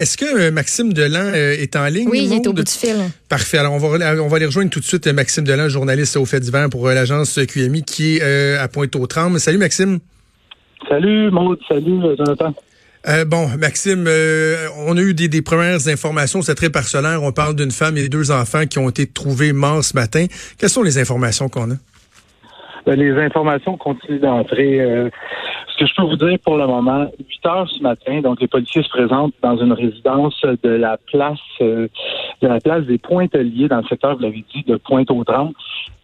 Est-ce que euh, Maxime Delan euh, est en ligne? Oui, il est au bout du fil. Parfait. Alors, on va, on va aller rejoindre tout de suite euh, Maxime Delan, journaliste au fait divers pour l'agence QMI qui est euh, à Pointe-aux-Trembles. Salut, Maxime. Salut Maud, salut Jonathan. Euh, bon, Maxime, euh, on a eu des, des premières informations, c'est très parcellaire. On parle d'une femme et deux enfants qui ont été trouvés morts ce matin. Quelles sont les informations qu'on a? Ben, les informations continuent d'entrer. euh, que je peux vous dire pour le moment, 8 heures ce matin, donc les policiers se présentent dans une résidence de la place euh, de la place des Pointeliers dans le secteur, vous l'avez dit, de Pointe-aux-Trembles.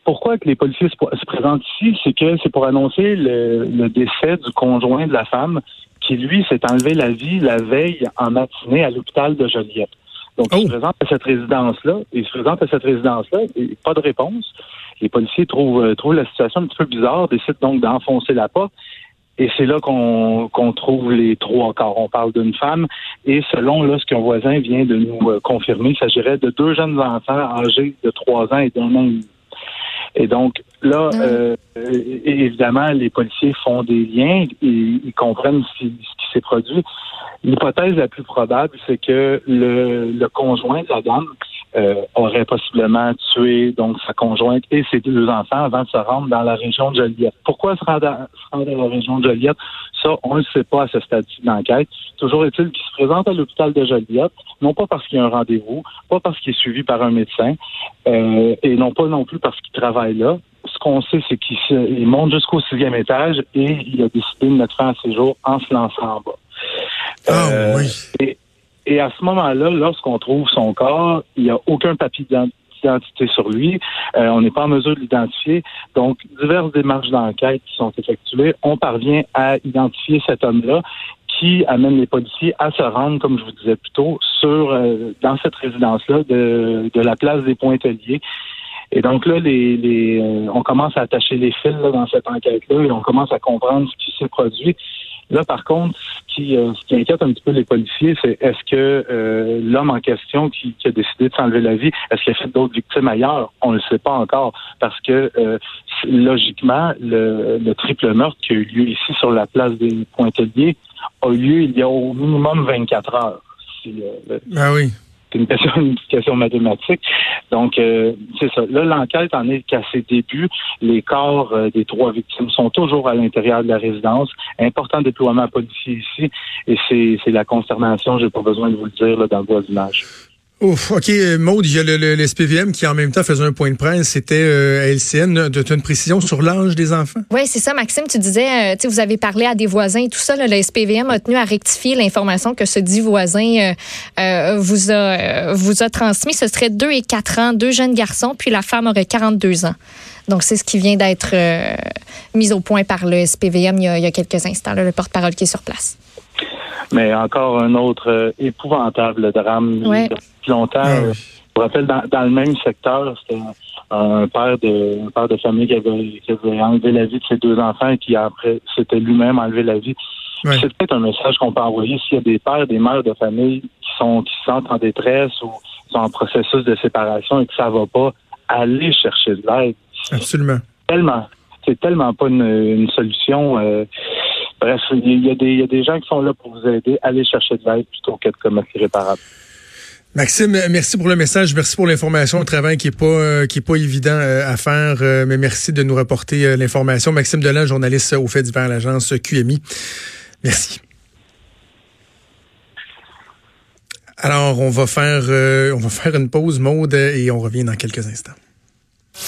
Pourquoi que les policiers se, se présentent ici? C'est que c'est pour annoncer le, le décès du conjoint de la femme qui, lui, s'est enlevé la vie la veille en matinée à l'hôpital de Joliette. Donc, il Oh. se présente à cette résidence-là. Il se présente à cette résidence-là et pas de réponse. Les policiers trouvent, euh, trouvent la situation un petit peu bizarre, décident donc d'enfoncer la porte. Et c'est là qu'on qu'on trouve les trois corps. On parle d'une femme et selon là, ce qu'un voisin vient de nous euh, confirmer, il s'agirait de deux jeunes enfants âgés de trois ans et d'un an et demi. Et donc là, Mm. euh, évidemment, les policiers font des liens et ils comprennent ce qui, ce qui s'est produit. L'hypothèse la plus probable, c'est que le, le conjoint de la dame aurait possiblement tué donc sa conjointe et ses deux enfants avant de se rendre dans la région de Joliette. Pourquoi se rendre, à- se rendre dans la région de Joliette? Ça, on ne le sait pas à ce stade-ci de l'enquête. Toujours est-il qu'il se présente à l'hôpital de Joliette, non pas parce qu'il y a un rendez-vous, pas parce qu'il est suivi par un médecin, euh, et non pas non plus parce qu'il travaille là. Ce qu'on sait, c'est qu'il monte jusqu'au sixième étage et il a décidé de mettre fin à ses jours en se lançant en bas. Ah Euh, oui. et, et à ce moment-là, lorsqu'on trouve son corps, il n'y a aucun papier d'ident- d'identité sur lui. Euh, on n'est pas en mesure de l'identifier. Donc, diverses démarches d'enquête qui sont effectuées, on parvient à identifier cet homme-là qui amène les policiers à se rendre, comme je vous disais plus tôt, sur euh, dans cette résidence-là de, de la place des Pointeliers. Et donc là, les, les, euh, on commence à attacher les fils là, dans cette enquête-là et on commence à comprendre ce qui s'est produit. Là, par contre, ce qui, euh, ce qui inquiète un petit peu les policiers, c'est est-ce que euh, l'homme en question qui, a décidé de s'enlever la vie, est-ce qu'il a fait d'autres victimes ailleurs? On ne le sait pas encore parce que euh, logiquement, le, le triple meurtre qui a eu lieu ici sur la place des Pointeliers a eu lieu il y a au minimum 24 heures. Ah oui. C'est une question, une mathématique. Donc, euh, c'est ça. Là, l'enquête en est qu'à ses débuts. Les corps euh, des trois victimes sont toujours à l'intérieur de la résidence. Important déploiement policier ici. Et c'est c'est la consternation, j'ai pas besoin de vous le dire, là, dans le voisinage. OK, Maude, il y a le, le- SPVM qui en même temps faisait un point de presse. C'était euh, à LCN. Tu as une précision sur l'âge des enfants? Oui, c'est ça, Maxime. Tu disais, euh, tu vous avez parlé à des voisins et tout ça. le SPVM a tenu à rectifier l'information que ce dit voisin euh, vous, a, vous a transmis. Ce serait 2 et 4 ans, deux jeunes garçons, puis la femme aurait 42 ans. Donc, c'est ce qui vient d'être mis au point par le SPVM il y a, quelques instants, le porte-parole qui est sur place. Mais encore un autre euh, épouvantable drame. Ouais. Depuis longtemps, Ah je me rappelle, dans, dans le même secteur, c'était un, un père de un père de famille qui avait, qui avait enlevé la vie de ses deux enfants et qui après s'était lui-même enlevé la vie. Ouais. C'est peut-être un message qu'on peut envoyer s'il y a des pères, des mères de famille qui sont qui se sentent en détresse ou qui sont en processus de séparation et que ça va pas, aller chercher de l'aide. Absolument. Tellement, c'est tellement pas une, une solution. euh, bref, il y, a des, y a des gens qui sont là pour vous aider. Allez chercher de l'aide plutôt qu'être comme irréparable. Maxime, euh, merci pour le message, merci pour l'information, un travail qui est pas euh, qui est pas évident euh, à faire, mais merci de nous rapporter l'information. Maxime Delan, journaliste au fait divers à l'agence QMI. Merci. Alors, on va faire on va faire une pause mode et on revient dans quelques instants.